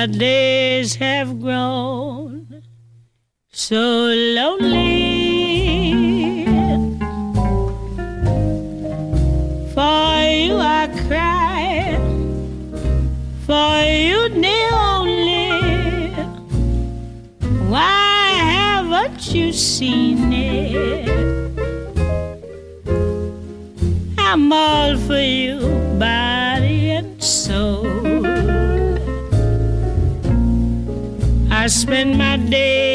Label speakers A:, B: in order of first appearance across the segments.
A: my days have grown so lonely. For you I cry, for you dear only. Why haven't you seen it? I'm all for you, spend my days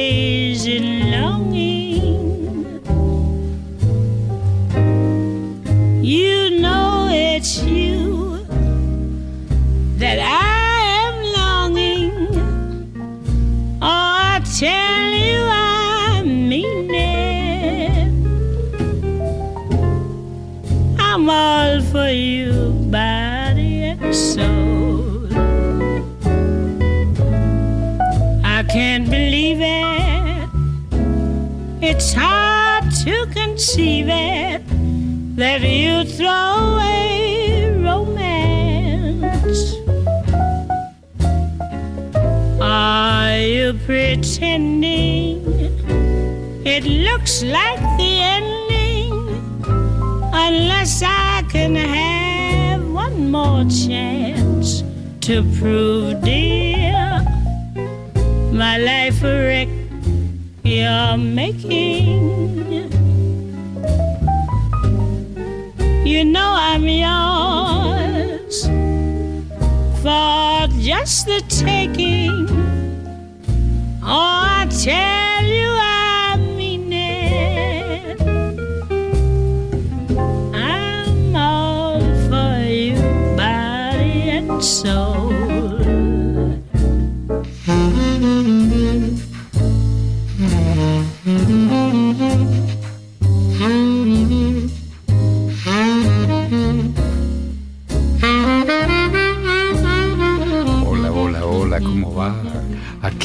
A: It's hard to conceive it that you throw away romance. Are you pretending it looks like the ending? Unless I can have one more chance to prove, dear, you're making. You know I'm yours for just the taking. Oh, I tell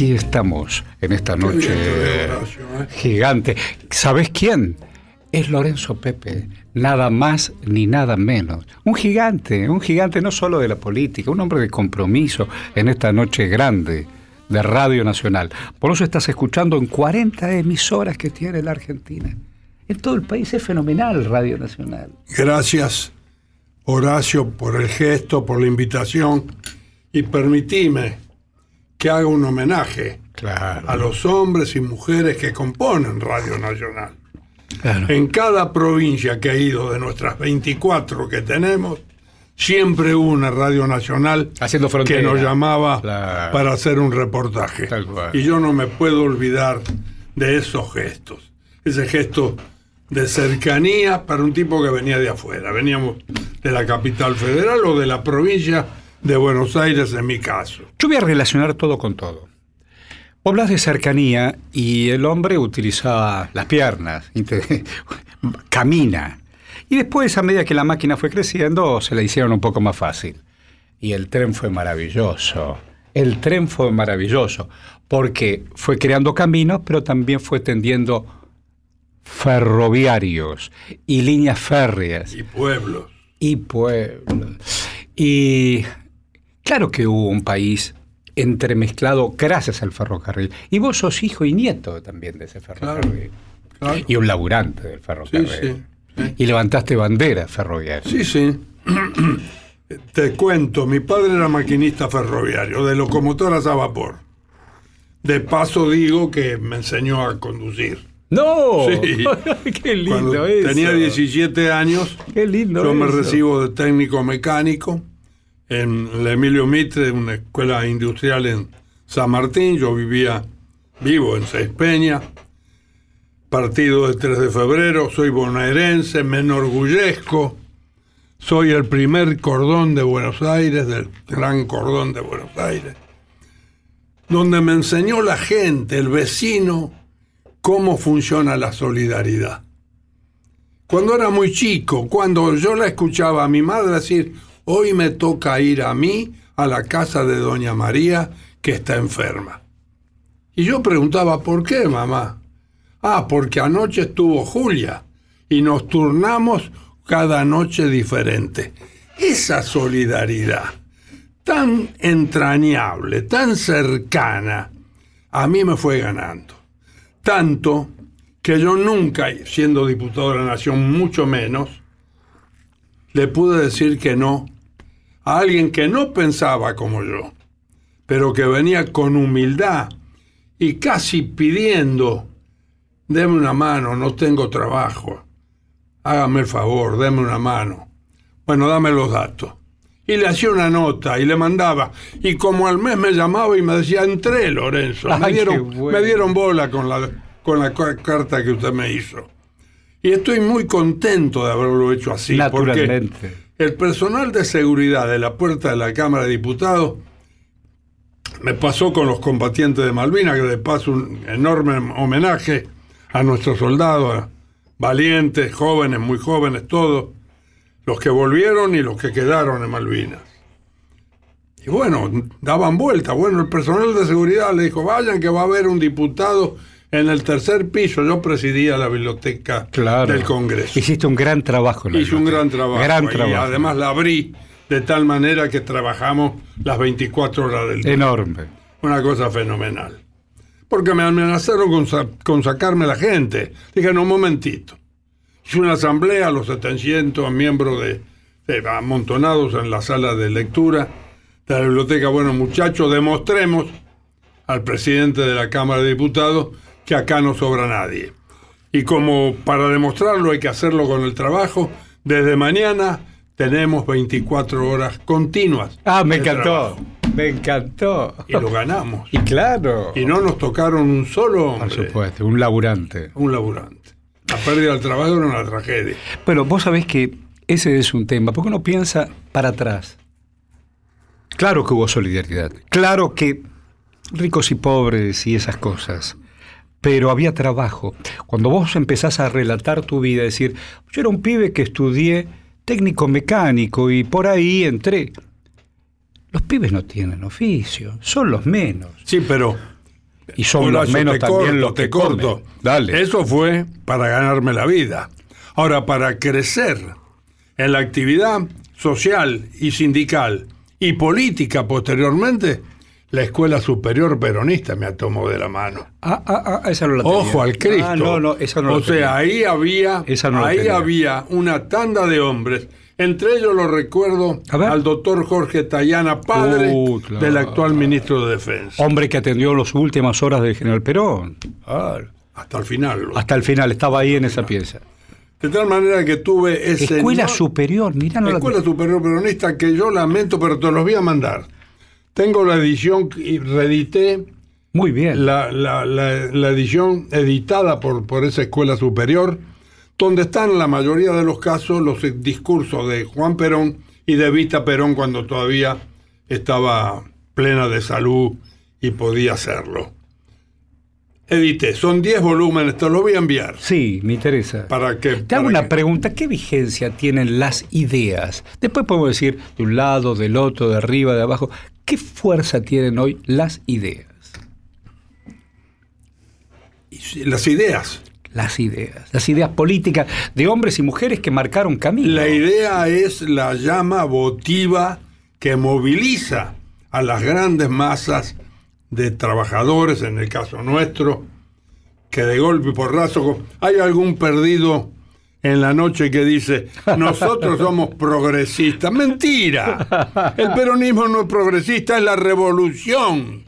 B: Aquí estamos en esta noche gigante. ¿Sabes quién? Es Lorenzo Pepe, nada más ni nada menos. Un gigante, un gigante no solo de la política, un hombre de compromiso en esta noche grande de Radio Nacional. Por eso estás escuchando en 40 emisoras que tiene la Argentina. En todo el país es fenomenal Radio Nacional.
C: Gracias, Horacio, por el gesto, por la invitación y permitime que haga un homenaje
B: Claro.
C: a los hombres y mujeres que componen Radio Nacional.
B: claro.
C: En cada provincia que ha ido de nuestras 24 que tenemos, siempre hubo una Radio Nacional
B: Haciendo
C: que nos llamaba
B: Claro.
C: para hacer un reportaje. Y yo no me puedo olvidar de esos gestos. Ese gesto de cercanía para un tipo que venía de afuera. Veníamos de la capital federal o de la provincia de Buenos Aires, en mi caso.
B: Yo voy a relacionar todo con todo. Vos Hablas de cercanía y el hombre utilizaba las piernas, camina. Y después, a medida que la máquina fue creciendo, se la hicieron un poco más fácil. Y el tren fue maravilloso. El tren fue maravilloso porque fue creando caminos, pero también fue tendiendo ferroviarios y líneas férreas
C: Y pueblos.
B: y pueblos. Y claro que hubo un país entremezclado gracias al ferrocarril. Y vos sos hijo y nieto también de ese ferrocarril.
C: Claro.
B: Y un laburante del ferrocarril.
C: sí, sí.
B: Y levantaste bandera ferroviaria.
C: Sí, sí. Te cuento, mi padre era maquinista ferroviario, de locomotoras a vapor. De paso digo que me enseñó a conducir.
B: ¡No!
C: Sí.
B: ¡Qué lindo
C: Cuando
B: eso!
C: tenía 17 años,
B: ¡Qué lindo
C: yo me recibo de técnico mecánico en la Emilio Mitre, una escuela industrial en San Martín. Yo vivía, vivo en Seis Peña. Partido de 3 de febrero, soy bonaerense, me enorgullezco. Soy el primer cordón de Buenos Aires, del gran cordón de Buenos Aires, donde me enseñó la gente, el vecino, cómo funciona la solidaridad. Cuando era muy chico, cuando yo la escuchaba a mi madre decir, hoy me toca ir a mí a la casa de doña María que está enferma. Y yo preguntaba, ¿por qué, mamá? Ah, porque anoche estuvo Julia y nos turnamos cada noche diferente. Esa solidaridad tan entrañable, tan cercana, a mí me fue ganando. Tanto que yo nunca, siendo diputado de la Nación, mucho menos, le pude decir que no a alguien que no pensaba como yo, pero que venía con humildad y casi pidiendo, deme una mano, no tengo trabajo, hágame el favor, deme una mano. Bueno, dame los datos. Y le hacía una nota y le mandaba. Y como al mes me llamaba y me decía, entré, Lorenzo. Me, dieron,
B: bueno.
C: me dieron bola con la, con la ca- carta que usted me hizo. Y estoy muy contento de haberlo hecho así. Porque
B: Naturalmente.
C: el personal de seguridad de la puerta de la Cámara de Diputados me pasó con los combatientes de Malvinas, que le paso un enorme homenaje a nuestros soldados, valientes, jóvenes, muy jóvenes, todos, los que volvieron y los que quedaron en Malvinas. Y bueno, daban vuelta. Bueno, el personal de seguridad le dijo, vayan que va a haber un diputado en el tercer piso. Yo presidía la biblioteca
B: Claro.
C: del Congreso.
B: Hiciste un gran trabajo. en la
C: Hice un gran trabajo.
B: Gran
C: y además la abrí de tal manera que trabajamos las 24 horas del día.
B: Enorme.
C: Una cosa fenomenal. Porque me amenazaron con, sa- con sacarme la gente. Dije, no, un momentito. Hice una asamblea, los 700 miembros de, de- amontonados en la sala de lectura de la biblioteca. Bueno, muchachos, demostremos al presidente de la Cámara de Diputados que acá no sobra nadie. Y como para demostrarlo hay que hacerlo con el trabajo, desde mañana tenemos 24 horas continuas.
B: Ah, me encantó.
C: trabajo.
B: Me encantó.
C: Y lo ganamos.
B: Y claro.
C: Y no nos tocaron un solo
B: Por
C: hombre,
B: supuesto, un laburante.
C: un laburante. La pérdida del trabajo era una tragedia.
B: Bueno, vos sabés que ese es un tema, porque uno piensa para atrás. Claro que hubo solidaridad, claro que ricos y pobres y esas cosas, pero había trabajo. Cuando vos empezás a relatar tu vida, decir, yo era un pibe que estudié técnico mecánico y por ahí entré. Los pibes no tienen oficio, son los menos.
C: Sí, pero
B: Y son los menos también
C: corto,
B: los que
C: te corto.
B: comen. Dale.
C: Eso fue para ganarme la vida. Ahora, para crecer en la actividad social y sindical y política posteriormente, la Escuela Superior Peronista me tomó de la mano.
B: Ah, ah, ah, esa no la tenía.
C: Ojo al Cristo.
B: Ah, no, no, esa no
C: o
B: la
C: sea,
B: tenía.
C: ahí había,
B: Esa no la
C: ahí
B: tenía.
C: había una tanda de hombres. Entre ellos lo recuerdo al doctor Jorge Tayana, padre
B: Uh, claro.
C: del actual ministro de Defensa.
B: Hombre que atendió las últimas horas del general Perón. Ah,
C: Hasta el final. lo-
B: hasta el final, estaba ahí en esa pieza.
C: De tal manera que tuve ese...
B: Escuela
C: no-
B: superior, mirá, no la-
C: Escuela Superior Peronista que yo lamento, pero te los voy a mandar. Tengo la edición y reedité
B: Muy bien.
C: la, la- la- la edición editada por, por esa escuela superior, donde están la mayoría de los casos los discursos de Juan Perón y de Vita Perón cuando todavía estaba plena de salud y podía hacerlo. Edité, son 10 volúmenes, te los voy a enviar
B: Sí, me interesa.
C: para que...
B: Te hago una pregunta, ¿qué vigencia tienen las ideas? Después podemos decir de un lado, del otro, de arriba, de abajo. ¿Qué fuerza tienen hoy las ideas?
C: Las ideas.
B: Las ideas. Las ideas políticas de hombres y mujeres que marcaron camino.
C: La idea es la llama votiva que moviliza a las grandes masas de trabajadores, en el caso nuestro, que de golpe y porrazo hay algún perdido en la noche que dice, nosotros somos progresistas. Mentira. El peronismo no es progresista, es la revolución.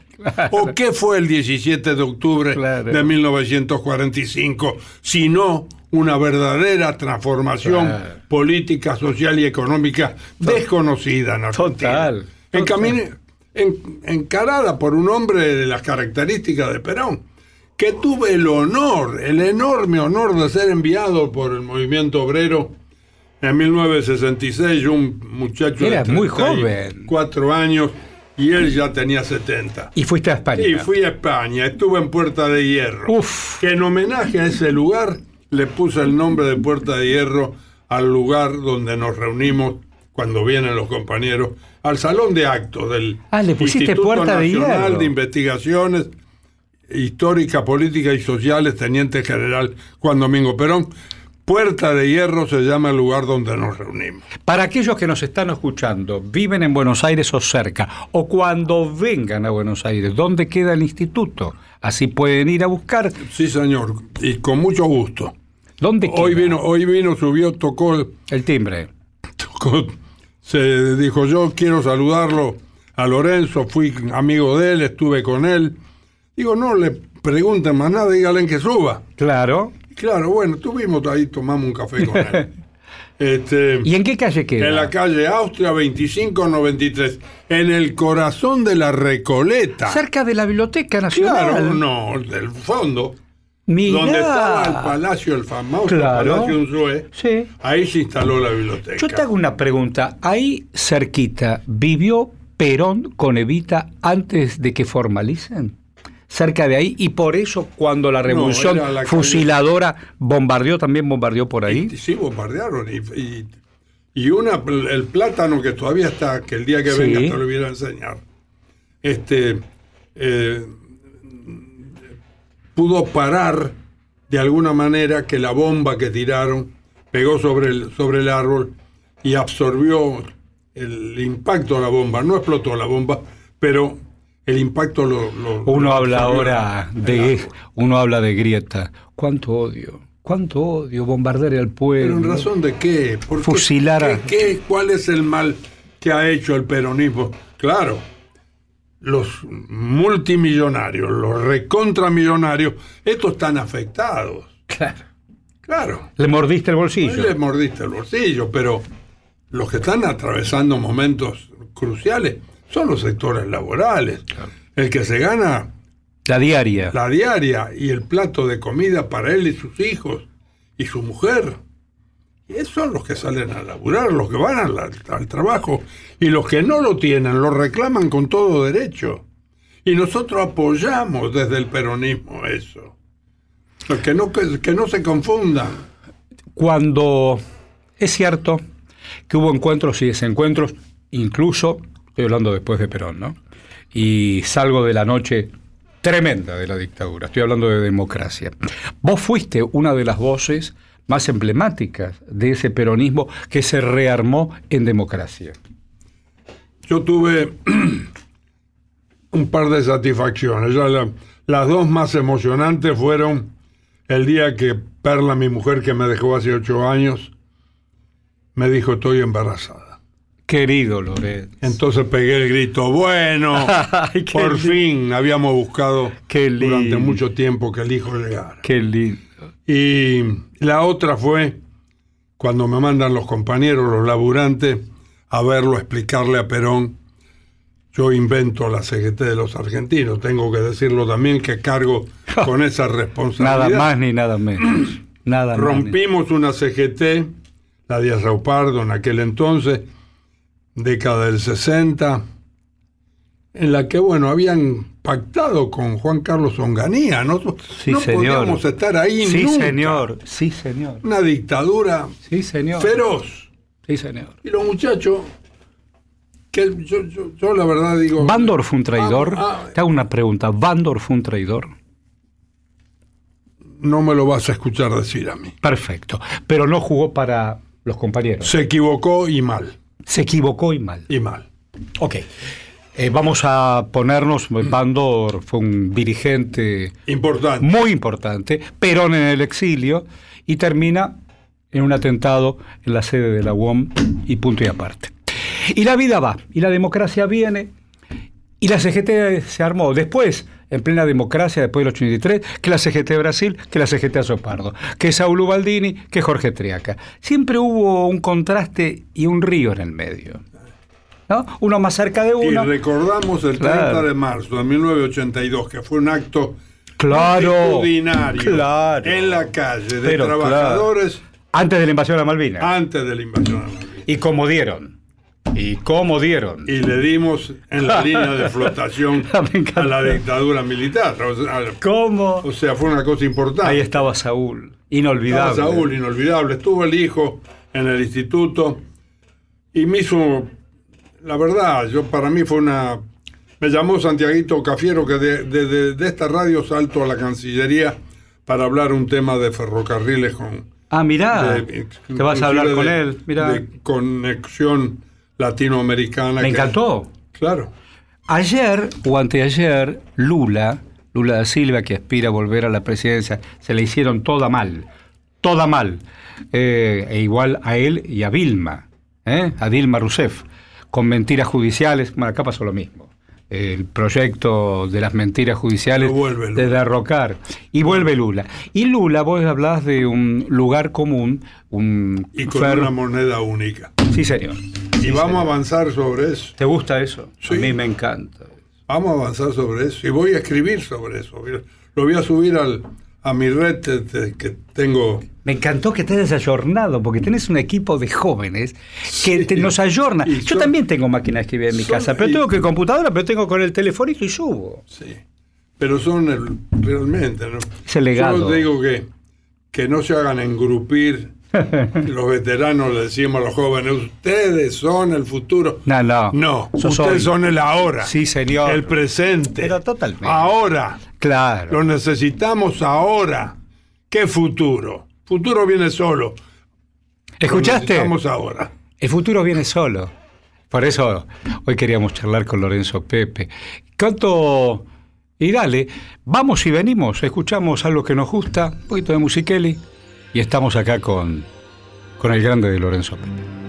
C: ¿O qué fue el 17 de octubre
B: Claro.
C: de 1945? Sino una verdadera transformación
B: Claro.
C: política, social y económica desconocida en Argentina.
B: Total, total.
C: Encamine- en- encarada por un hombre de las características de Perón, que tuve el honor, el enorme honor de ser enviado por el movimiento obrero en 1966, un muchacho
B: Era
C: de
B: muy joven.
C: cuatro años, y él ya tenía 70.
B: Y fuiste a España.
C: Y fui a España, estuve en Puerta de Hierro.
B: Uf.
C: Que en homenaje a ese lugar le puse el nombre de Puerta de Hierro al lugar donde nos reunimos cuando vienen los compañeros, al salón de actos del
B: Ah, le pusiste
C: Instituto
B: Puerta de
C: Nacional
B: Hierro.
C: de Investigaciones Históricas, Políticas y Sociales, Teniente General Juan Domingo Perón, Puerta de Hierro se llama el lugar donde nos reunimos.
B: Para aquellos que nos están escuchando, viven en Buenos Aires o cerca, o cuando vengan a Buenos Aires, ¿dónde queda el instituto? Así pueden ir a buscar.
C: Sí, señor, y con mucho gusto.
B: ¿Dónde queda?
C: Hoy vino, hoy vino, subió, tocó,
B: El timbre.
C: tocó, se dijo yo quiero saludarlo a Lorenzo, fui amigo de él, estuve con él. Digo, no le pregunten más nada, díganle que suba.
B: Claro.
C: Claro, bueno, estuvimos ahí, tomamos un café con él. Este,
B: ¿Y en qué calle queda?
C: en la calle Austria 2593, en el corazón de la Recoleta.
B: Cerca de la Biblioteca Nacional.
C: Claro, no, del fondo,
B: Mirá.
C: donde estaba el palacio, el famoso
B: Claro.
C: Palacio Unzué,
B: Sí.
C: ahí se instaló la biblioteca.
B: Yo te hago una pregunta. Ahí cerquita, ¿vivió Perón con Evita antes de que formalicen? Cerca de ahí, y por eso cuando la revolución
C: era la calle-
B: fusiladora bombardeó, también bombardeó por ahí.
C: Y sí, bombardearon. Y, y, y una, el plátano que todavía está, que el día que
B: Sí.
C: venga te lo voy a enseñar, este, eh, pudo parar de alguna manera que la bomba que tiraron pegó sobre el, sobre el árbol y absorbió el impacto de la bomba. No explotó la bomba, pero el impacto lo... lo-
B: Uno
C: lo
B: habla ahora de, uno habla de grieta. ¿Cuánto odio? ¿Cuánto odio? Bombardear al pueblo.
C: ¿Pero en razón de qué? ¿Por?
B: Fusilar a-
C: ¿Qué- qué- ¿Cuál es el mal que ha hecho el peronismo? Claro, los multimillonarios, los recontramillonarios, estos están afectados.
B: Claro.
C: Claro,
B: Le mordiste el
C: no
B: bolsillo.
C: le mordiste el bolsillo, pero los que están atravesando momentos cruciales son los sectores laborales. El que se gana
B: La diaria.
C: la diaria y el plato de comida para él y sus hijos y su mujer. Esos son los que salen a laburar, los que van al, al trabajo. Y los que no lo tienen, lo reclaman con todo derecho. Y nosotros apoyamos desde el peronismo eso. Que no, que, que no se confundan.
B: Cuando es cierto que hubo encuentros y desencuentros, incluso, estoy hablando después de Perón, ¿no? Y salgo de la noche tremenda de la dictadura, estoy hablando de democracia. Vos fuiste una de las voces más emblemáticas de ese peronismo que se rearmó en democracia.
C: Yo tuve un par de satisfacciones. Las dos más emocionantes fueron el día que Perla, mi mujer que me dejó hace ocho años, me dijo estoy embarazada.
B: Querido Loret.
C: Entonces pegué el grito, bueno,
B: Ay,
C: por
B: lindo.
C: fin habíamos buscado durante mucho tiempo que el hijo llegara.
B: Qué lindo.
C: Y la otra fue cuando me mandan los compañeros, los laburantes, a verlo, explicarle a Perón. Yo invento la CGT de los argentinos, tengo que decirlo también que cargo con esa responsabilidad.
B: Nada más ni nada menos. Nada más.
C: Rompimos una CGT, la de Raupardo en aquel entonces, década del 60, en la que, bueno, habían pactado con Juan Carlos Onganía. No,
B: Sí,
C: no
B: señor.
C: podíamos estar ahí
B: Sí,
C: nunca.
B: señor. Sí, señor.
C: Una dictadura
B: Sí, señor.
C: feroz.
B: Sí, señor.
C: Y los muchachos, que yo, yo, yo la verdad digo...
B: ¿Bandor fue un traidor?
C: Ah, ah,
B: Te hago una pregunta. ¿Bandor fue un traidor?
C: no me lo vas a escuchar decir a mí.
B: Perfecto. Pero no jugó para los compañeros.
C: Se equivocó y mal,
B: Se equivocó y mal.
C: y mal.
B: Ok. Eh, vamos a ponernos. Bandor fue un dirigente
C: Importante.
B: muy importante. Perón en el exilio. Y termina en un atentado en la sede de la UOM y punto y aparte. Y la vida va. Y la democracia viene. Y la CGT se armó después, en plena democracia, después del 83, que la CGT de Brasil, que la CGT Azopardo, que Saúl Ubaldini, que Jorge Triaca. Siempre hubo un contraste y un río en el medio. ¿no? Uno más cerca de
C: Y
B: uno.
C: recordamos el 30
B: Claro.
C: de marzo de 1982, que fue un acto
B: Claro, claro.
C: en la calle de
B: Pero,
C: trabajadores
B: Antes de la invasión a Malvinas.
C: antes de la invasión a Malvinas.
B: Y cómo dieron. Y cómo dieron.
C: Y le dimos en la línea de flotación
B: encanta.
C: a la dictadura militar. O sea,
B: ¿Cómo?
C: o sea, fue una cosa importante.
B: Ahí estaba Saúl.
C: Estaba
B: Inolvidable.
C: Saúl, inolvidable. Estuvo el hijo en el instituto y me hizo, la verdad, yo para mí fue una... Me llamó Santiaguito Cafiero que de, de- de- de esta radio salto a la Cancillería para hablar un tema de ferrocarriles con
B: Ah, mirá.
C: de-
B: Te vas a hablar con él. Mirá.
C: De conexión latinoamericana.
B: Me
C: que-
B: encantó.
C: Claro.
B: Ayer o anteayer, Lula, Lula da Silva, que aspira a volver a la presidencia, se le hicieron toda mal. Toda mal. Eh, e igual a él y a Vilma, ¿eh? a Dilma Rousseff, con mentiras judiciales. Bueno, acá pasó lo mismo. El proyecto de las mentiras judiciales de derrocar. Y vuelve Lula. Y Lula, vos hablás de un lugar común, un
C: Y con
B: fer-
C: una moneda única.
B: Sí, señor.
C: Y vamos a avanzar sobre eso.
B: ¿Te gusta eso?
C: Sí.
B: A mí me encanta.
C: Vamos a avanzar sobre eso. Y voy a escribir sobre eso. Lo voy a subir al, a mi red que tengo.
B: Me encantó que estés ayornado, porque tenés un equipo de jóvenes que te- nos ayorna. Yo
C: son-
B: también tengo máquina de escribir en mi
C: son-
B: casa, pero
C: y-
B: tengo que computadora, pero tengo con el telefonito y subo.
C: Sí. Pero son el- realmente. ¿no?
B: Es el legado.
C: Yo digo que, que no se hagan engrupir. los veteranos le decimos a los jóvenes: Ustedes son el futuro.
B: No, no.
C: No, ustedes son el ahora.
B: Sí, señor.
C: El presente.
B: Pero totalmente.
C: Ahora.
B: Claro.
C: Lo necesitamos ahora. ¿Qué futuro? Futuro viene solo. Lo
B: ¿Escuchaste?
C: necesitamos ahora.
B: El futuro viene solo. Por eso hoy queríamos charlar con Lorenzo Pepe. Canto y dale, vamos y venimos, escuchamos algo que nos gusta, un poquito de musiqueli, y estamos acá con, con el grande de Lorenzo Pepe.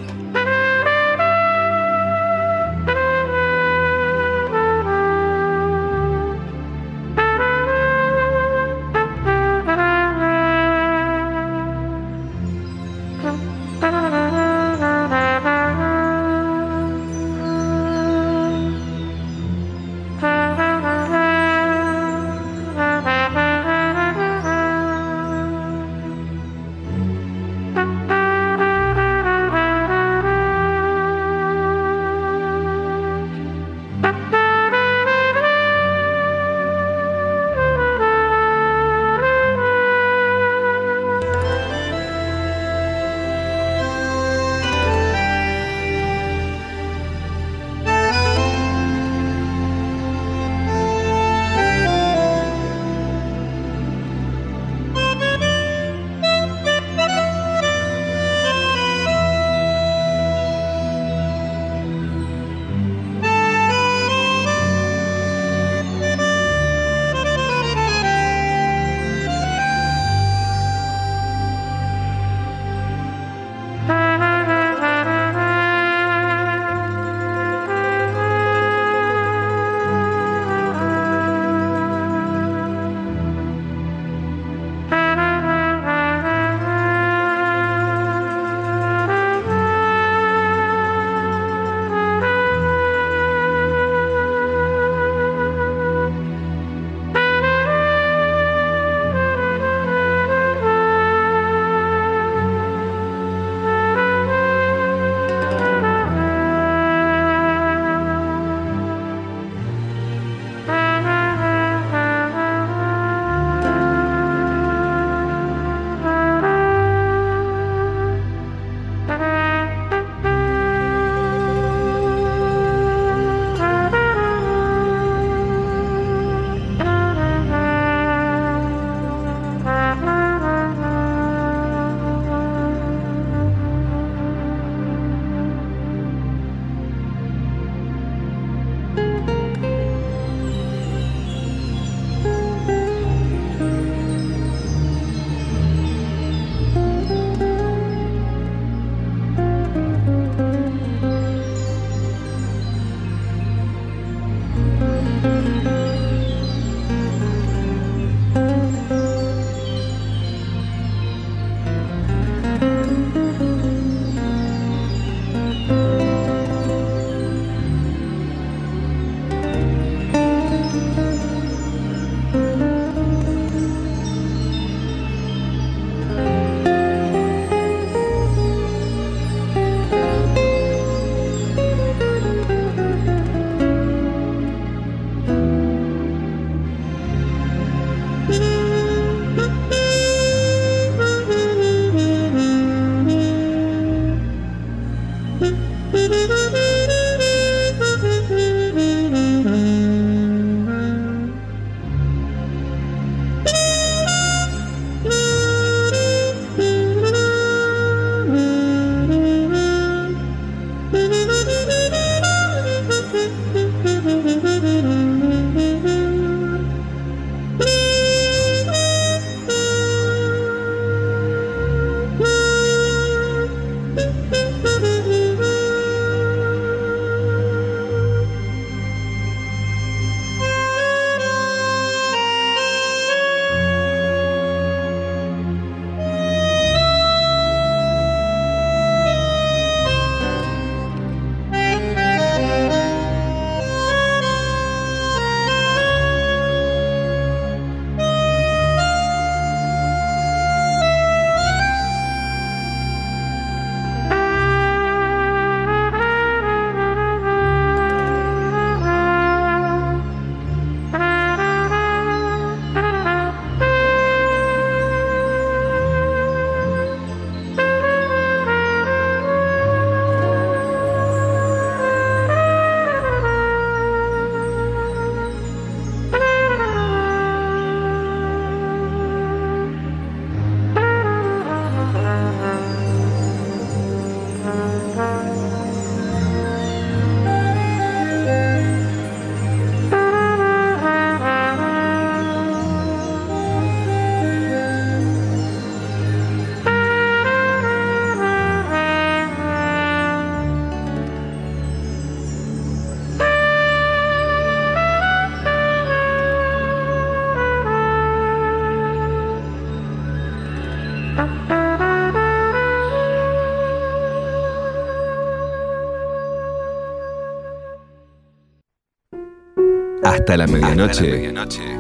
D: Hasta la medianoche,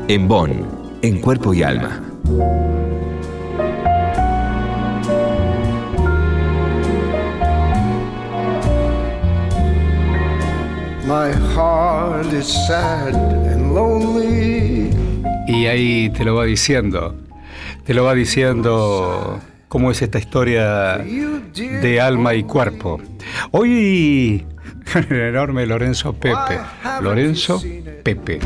D: en Bonn, en cuerpo y alma.
B: My heart is sad and lonely. Y ahí te lo va diciendo, te lo va diciendo cómo es esta historia de alma y cuerpo. Hoy el enorme Lorenzo Pepe. Lorenzo Pepe.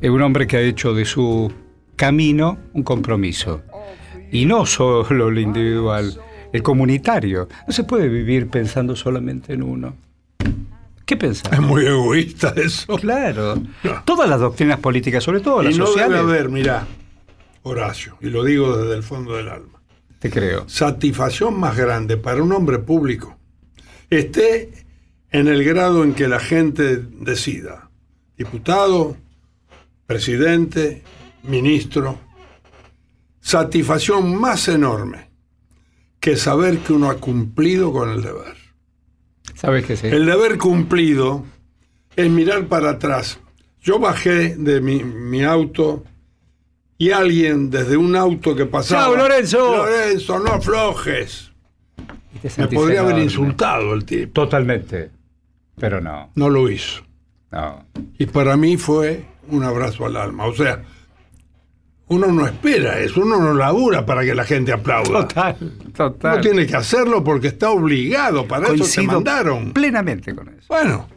B: Es un hombre que ha hecho de su camino un compromiso. Y no solo lo individual, el comunitario. No se puede vivir pensando solamente en uno. ¿Qué pensás?
C: Es muy egoísta eso.
B: Claro. Todas las doctrinas políticas, sobre todo las
C: y no
B: sociales.
C: debe haber, mira, Horacio, y lo digo desde el fondo del alma.
B: Te creo.
C: Satisfacción más grande para un hombre público esté en el grado en que la gente decida. Diputado, presidente, ministro. Satisfacción más enorme que saber que uno ha cumplido con el deber.
B: ¿Sabes que sí?
C: El deber cumplido es mirar para atrás. Yo bajé de mi, mi auto y alguien desde un auto que pasaba.
B: ¡Chao, Lorenzo!
C: Lorenzo, no aflojes. Me podría haber insultado el tipo.
B: Totalmente. Pero no,
C: No lo hizo. Y para mí fue un abrazo al alma. O sea, uno no espera eso, uno no labura para que la gente aplauda.
B: Total, total.
C: Uno tiene que hacerlo porque está obligado, para eso te
B: Coincido
C: mandaron.
B: plenamente con eso.
C: Bueno,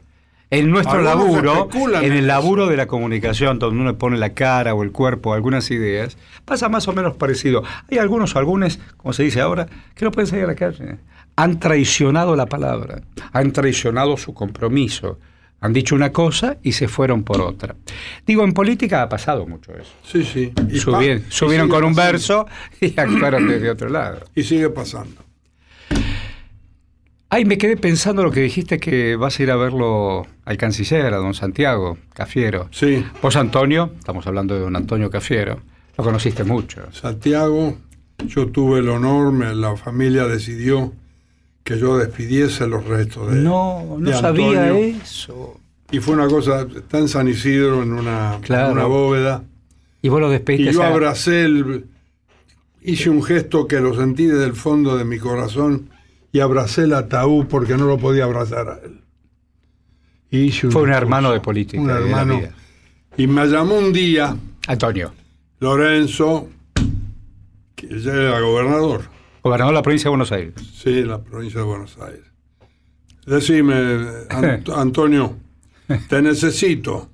B: En nuestro laburo, en el
C: eso.
B: laburo de la comunicación, donde uno pone la cara o el cuerpo, algunas ideas, pasa más o menos parecido. Hay algunos o algunos, como se dice ahora, que no pueden salir a la calle. Han traicionado la palabra, han traicionado su compromiso, han dicho una cosa y se fueron por otra. Digo, en política ha pasado mucho eso.
C: sí, sí. Y
B: Subieron,
C: y
B: con un
C: pasando.
B: verso y actuaron desde otro lado.
C: Y sigue pasando.
B: Ay, me quedé pensando lo que dijiste que vas a ir a verlo al canciller, a don Santiago Cafiero.
C: Sí,
B: Vos, Antonio, estamos hablando de don Antonio Cafiero, lo conociste mucho.
C: Santiago, yo tuve el honor, me- la familia decidió que yo despidiese los restos de
B: No, no
C: de
B: sabía eso.
C: Y fue una cosa, en San Isidro, en una, en
B: Claro.
C: una bóveda.
B: Y vos lo despediste.
C: Y yo abracé el. Hice un gesto que lo sentí desde el fondo de mi corazón y abracé el ataúd porque no lo podía abrazar a él. Y hice
B: Fue un hermano de política,
C: Un
B: de la
C: hermano.
B: vida.
C: Y me llamó un día
B: Antonio,
C: Lorenzo, que ya era gobernador,
B: gobernador de la provincia de Buenos Aires.
C: sí, la provincia de Buenos Aires. Decime, Ant- Antonio, te necesito.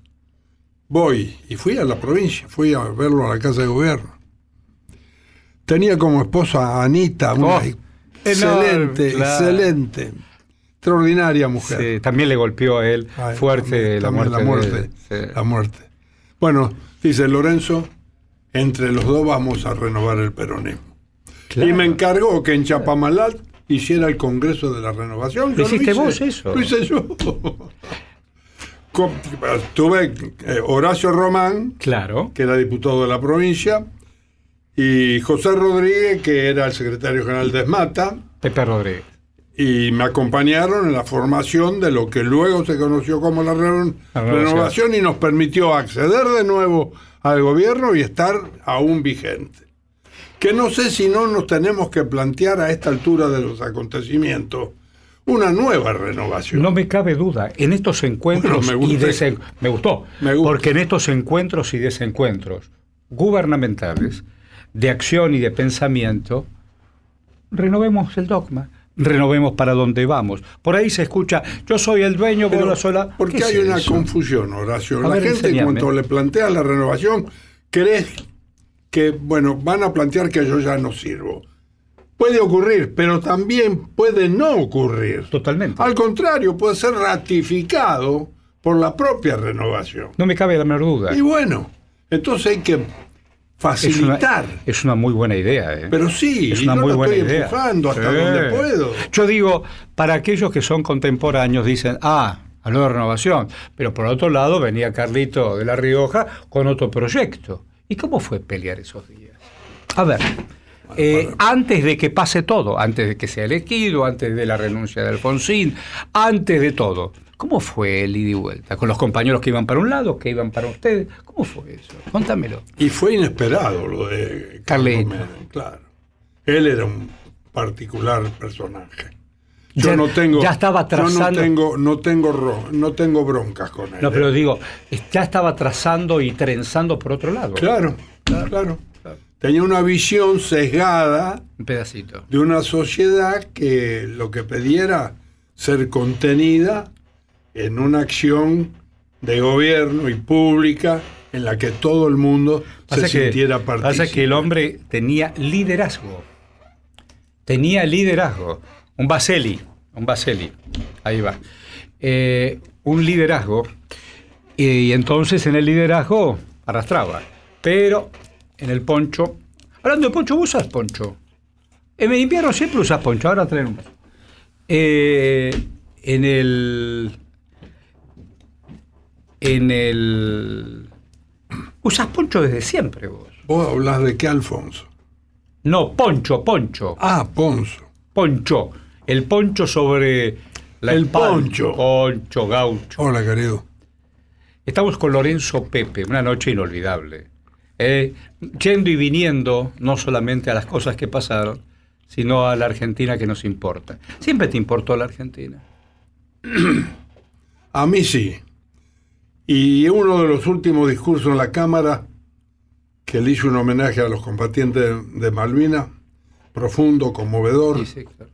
C: Voy. Y fui a la provincia, fui a verlo a la casa de gobierno. Tenía como esposa a Anita, una
B: Oh,
C: excelente,
B: enorme, claro.
C: excelente. extraordinaria mujer.
B: Sí, también le golpeó a él
C: Ay,
B: fuerte
C: también-
B: la,
C: también
B: muerte
C: la muerte.
B: de él. Sí.
C: La muerte. Bueno, dice Lorenzo, entre los dos vamos a renovar el peronismo.
B: Claro.
C: Y me encargó que en Chapamalat hiciera el Congreso de la Renovación.
B: ¿Lo hiciste
C: hice.
B: vos eso?
C: Lo hice yo. Con- Tuve eh, Horacio Román,
B: Claro.
C: que era diputado de la provincia, y José Rodríguez, que era el secretario general de ESMATA,
B: Pepe Rodríguez.
C: y me acompañaron en la formación de lo que luego se conoció como la, re-
B: La renovación.
C: renovación y nos permitió acceder de nuevo al gobierno y estar aún vigente. Que no sé si no nos tenemos que plantear a esta altura de los acontecimientos una nueva renovación.
B: No me cabe duda, en estos encuentros
C: Bueno, me
B: y desen- me gustó,
C: Me gusta.
B: porque en estos encuentros y desencuentros gubernamentales de acción y de pensamiento, renovemos el dogma, renovemos para dónde vamos. Por ahí se escucha, yo soy el dueño,
C: Pero,
B: la sola.
C: porque
B: ¿Qué
C: hay
B: es
C: una
B: eso?
C: confusión, Horacio.
B: A
C: la
B: ver,
C: gente
B: enséñame.
C: cuando le plantea la renovación, cree que, bueno, van a plantear que yo ya no sirvo. Puede ocurrir, pero también puede no ocurrir.
B: Totalmente.
C: Al contrario, puede ser ratificado por la propia renovación.
B: No me cabe la menor duda.
C: Y bueno, entonces hay que
B: Es una,
C: facilitar.
B: es una muy buena idea. ¿eh?
C: Pero sí,
B: es
C: y
B: una
C: yo
B: muy
C: la
B: buena
C: estoy
B: idea.
C: empujando hasta
B: Sí.
C: donde puedo.
B: Yo digo, para aquellos que son contemporáneos, dicen, ah, habló de renovación, pero por otro lado venía Carlito de La Rioja con otro proyecto. ¿Y cómo fue pelear esos días? A ver, eh, antes de que pase todo, antes de que sea elegido, antes de la renuncia de Alfonsín, antes de todo, ¿cómo fue el ida y vuelta? ¿Con los compañeros que iban para un lado, que iban para ustedes? ¿Cómo fue eso? Contámelo.
C: Y fue inesperado lo de
B: Carlito.
C: Claro. Él era un particular personaje. Yo
B: Ya-
C: no tengo
B: ya estaba
C: yo
B: trazando-
C: no tengo no tengo ro- no tengo broncas con él.
B: No, pero
C: ¿eh?
B: digo, ya estaba trazando y trenzando por otro lado.
C: claro, claro, Tenía una visión sesgada
B: Un pedacito.
C: de una sociedad que lo que pediera ser contenida en una acción de gobierno y pública en la que todo el mundo
B: Pasa
C: se
B: que,
C: sintiera partícipe.
B: pasa que el hombre tenía liderazgo. Tenía liderazgo. Un Baseli. Un Baseli. Ahí va. Eh, un liderazgo. Y, entonces en el liderazgo arrastraba. Pero en el poncho. Hablando de poncho, ¿vos usas poncho? En el invierno siempre usas poncho. Ahora traen uno. Eh, en el. En el. Usas poncho desde siempre vos.
C: Vos hablás de qué Alfonso.
B: No, poncho, poncho.
C: Ah, Ponzo.
B: Poncho. El poncho sobre la
C: El
B: espalda.
C: poncho.
B: Poncho, gaucho.
C: Hola, querido.
B: Estamos con Lorenzo Pepe, una noche inolvidable. Eh, yendo y viniendo, no solamente a las cosas que pasaron, sino a la Argentina que nos importa. Siempre te importó la Argentina.
C: A mí sí. Y uno de los últimos discursos en la Cámara, que le hizo un homenaje a los combatientes de Malvinas, profundo, conmovedor,
B: Sí, sí, claro.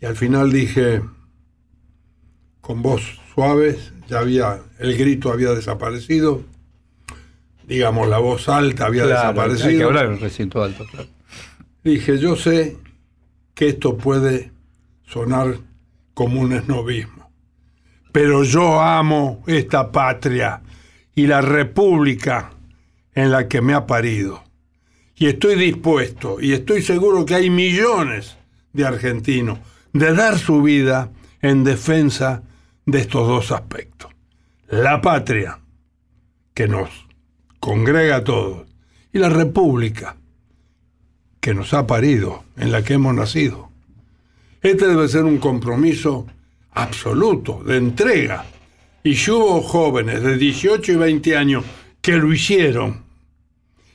C: Y al final dije, con voz suave, ya había, el grito había desaparecido, digamos, la voz alta había
B: Claro, hay que
C: desaparecido.
B: hablar en el recinto alto, claro.
C: Dije, yo sé que esto puede sonar como un esnovismo, pero yo amo esta patria y la república en la que me ha parido. Y estoy dispuesto, y estoy seguro que hay millones de argentinos, de dar su vida en defensa de estos dos aspectos. La patria, que nos congrega a todos, y la república, que nos ha parido, en la que hemos nacido. Este debe ser un compromiso absoluto, de entrega. Y hubo jóvenes de 18 y 20 años que lo hicieron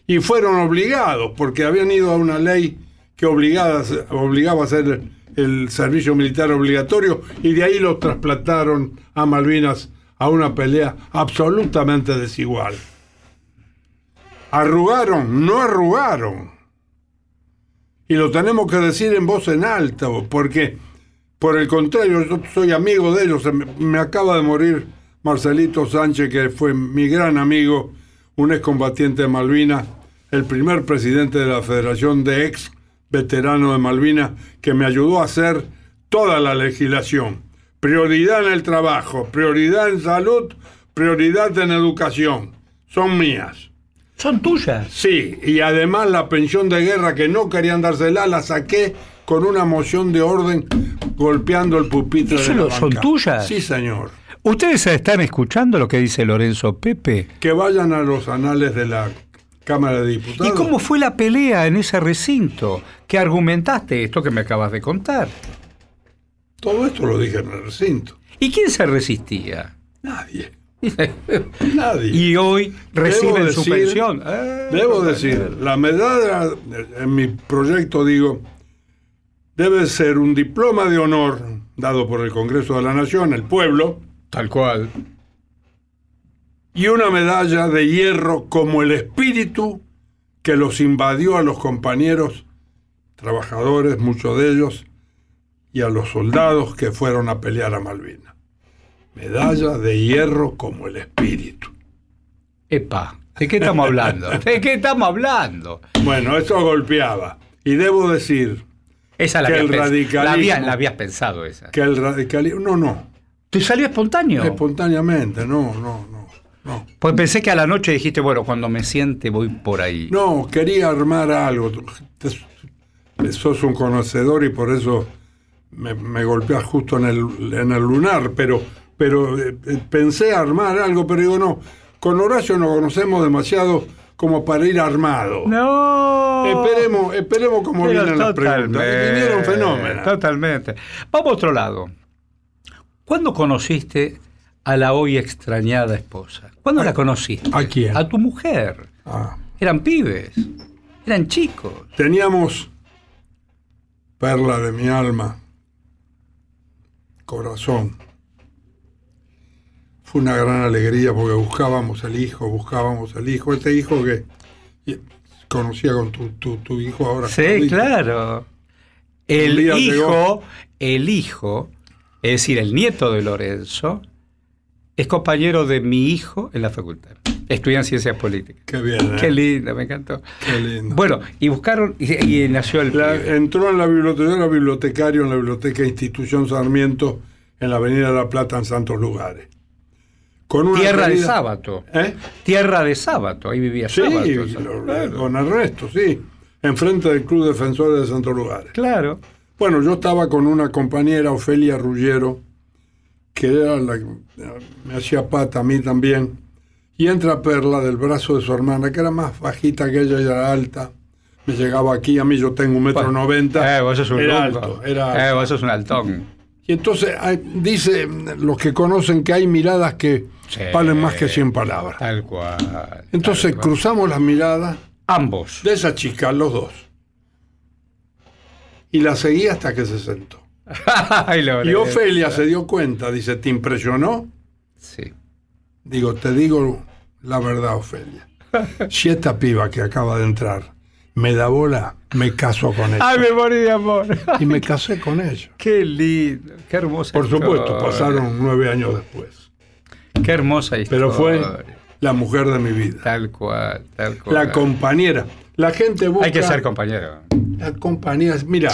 C: y fueron obligados, porque habían ido a una ley que obligaba, a hacer el servicio militar obligatorio y de ahí los trasplantaron a Malvinas a una pelea absolutamente desigual. Arrugaron, no arrugaron. Y lo tenemos que decir en voz en alta, porque por el contrario, yo soy amigo de ellos. Me acaba de morir Marcelito Sánchez, que fue mi gran amigo, un excombatiente de Malvinas, el primer presidente de la Federación de ex veteranos de Malvinas, que me ayudó a hacer toda la legislación. Prioridad en el trabajo, prioridad en salud, prioridad en educación. Son mías.
B: Son tuyas.
C: Sí, y además la pensión de guerra que no querían dársela la saqué con una moción de orden golpeando el pupitre
B: ¿Eso
C: de la
B: lo- son tuyas?
C: Sí, señor.
B: ¿Ustedes están escuchando lo que dice Lorenzo Pepe?
C: Que vayan a los anales de la Cámara de
B: ¿Y
C: Diputados.
B: cómo fue la pelea en ese recinto? ¿Qué argumentaste esto que me acabas de contar?
C: Todo esto lo dije en el recinto.
B: ¿Y quién se resistía?
C: Nadie. Nadie.
B: y hoy reciben su pensión. Eh,
C: Debo
B: compañero.
C: decir, la medalla, en mi proyecto digo, debe ser un diploma de honor dado por el Congreso de la Nación, el pueblo,
B: Tal cual.
C: Y una medalla de hierro como el espíritu que los invadió a los compañeros trabajadores, muchos de ellos, y a los soldados que fueron a pelear a Malvinas. Medalla de hierro como el espíritu.
B: Epa, ¿de qué estamos hablando? ¿De qué estamos hablando?
C: Bueno, eso golpeaba. Y debo decir
B: Esa la
C: Que el radicalismo-
B: la, había- la habías pensado esa.
C: que el radicalismo... No, no,
B: ¿Te salió espontáneo?
C: espontáneamente, no, no, no, no.
B: Pues pensé que a la noche dijiste, bueno, cuando me siente voy por ahí.
C: No, quería armar algo. Sos un conocedor y por eso me, me golpeas justo en el, en el lunar, pero, pero eh, eh, pensé armar algo, pero digo, no, con Horacio nos conocemos demasiado como para ir armado.
B: No.
C: Esperemos, esperemos cómo
B: Pero
C: vienen las preguntas. Vinieron fenómenos.
B: Totalmente. Vamos a otro lado. ¿Cuándo conociste a la hoy extrañada esposa? ¿Cuándo la conociste?
C: ¿a quién?
B: A tu mujer.
C: Ah.
B: Eran pibes. Eran chicos.
C: Teníamos perla de mi alma, corazón. Fue una gran alegría porque buscábamos el hijo, buscábamos el hijo, este hijo que conocía con tu, tu, tu hijo ahora.
B: Sí,
C: Carlito.
B: claro. El hijo,
C: llegó.
B: el hijo, es decir, el nieto de Lorenzo, es compañero de mi hijo en la facultad. Estudian ciencias políticas.
C: Qué bien, ¿eh?
B: Qué lindo, me encantó.
C: Qué lindo.
B: Bueno, y buscaron, y, y nació el
C: La- entró en la biblioteca, yo era bibliotecario en la biblioteca Institución Sarmiento en la Avenida de la Plata en Santos Lugares. Con una
B: Tierra de sábado.
C: ¿Eh?
B: Tierra de sábado, ahí vivía
C: Sí, lo-
B: claro.
C: con Ernesto, sí. Enfrente del Club Defensores de Santos Lugares.
B: Claro.
C: Bueno, yo estaba con una compañera, Ofelia Rullero, que era la que me hacía pata a mí también. Y entra Perla del brazo de su hermana, que era más bajita que ella y era alta. Me llegaba aquí, a mí yo tengo un metro noventa.
B: Eh, vos sos un
C: era alto, era
B: Eh, vos sos un altón.
C: Y entonces hay- dice los que conocen que hay miradas que
B: Sí.
C: valen más que 100 palabras.
B: Tal cual.
C: Entonces
B: tal cual.
C: cruzamos las miradas
B: Ambos.
C: de esa chica, los dos. Y la seguí hasta que se sentó.
B: Ay,
C: Y. Ofelia se dio cuenta, dice, ¿te impresionó?
B: Sí.
C: Digo, te digo la verdad, Ofelia. Si esta piba que acaba de entrar me da bola, me caso con ella.
B: Ay, me morí de amor.
C: Y me casé con ella.
B: Qué lindo, qué hermosa
C: Por supuesto,
B: historia.
C: pasaron nueve años después.
B: Qué hermosa historia.
C: Pero fue la mujer de mi vida.
B: Tal cual, tal cual.
C: La compañera. La gente busca...
B: Hay que ser compañero.
C: La compañía, mira,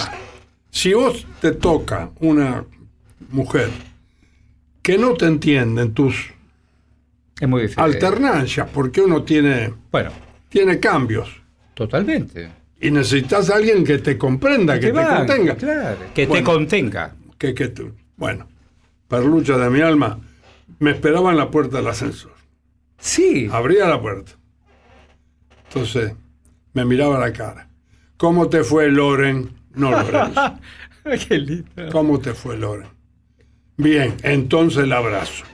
C: si vos te toca una mujer que no te entiende en tus
B: Es muy difícil.
C: alternancias, porque uno tiene,
B: Bueno,
C: tiene cambios,
B: totalmente.
C: y necesitas a alguien que te comprenda, que te, contenga.
B: Claro, que te contenga.
C: Que, que te- bueno, perlucha de mi alma, me esperaba en la puerta del ascensor.
B: Sí.
C: Abría la puerta. Entonces, me miraba la cara. ¿Cómo te fue, Loren? No, Lorenzo.
B: Qué lindo.
C: ¿Cómo te fue, Loren? Bien, entonces el abrazo.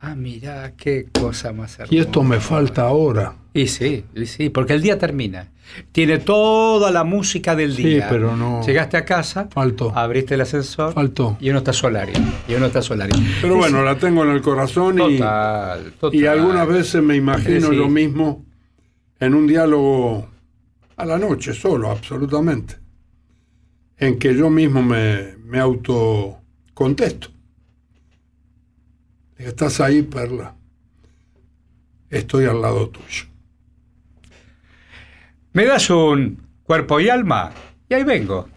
B: Ah, mira, qué cosa más hermosa.
C: Y esto me falta ahora.
B: Y sí, y sí, porque el día termina. Tiene toda la música del
C: Sí,
B: día.
C: pero no-
B: Llegaste a casa,
C: Faltó.
B: abriste el ascensor
C: Faltó.
B: y uno está solario. Y uno está solario.
C: Pero bueno, la tengo en el corazón y,
B: Total, total.
C: y algunas veces me imagino
B: Sí.
C: yo mismo en un diálogo a la noche, solo, absolutamente, en que yo mismo me, me autocontesto. Estás ahí, Perla. Estoy al lado tuyo.
B: Me das un cuerpo y alma y ahí vengo.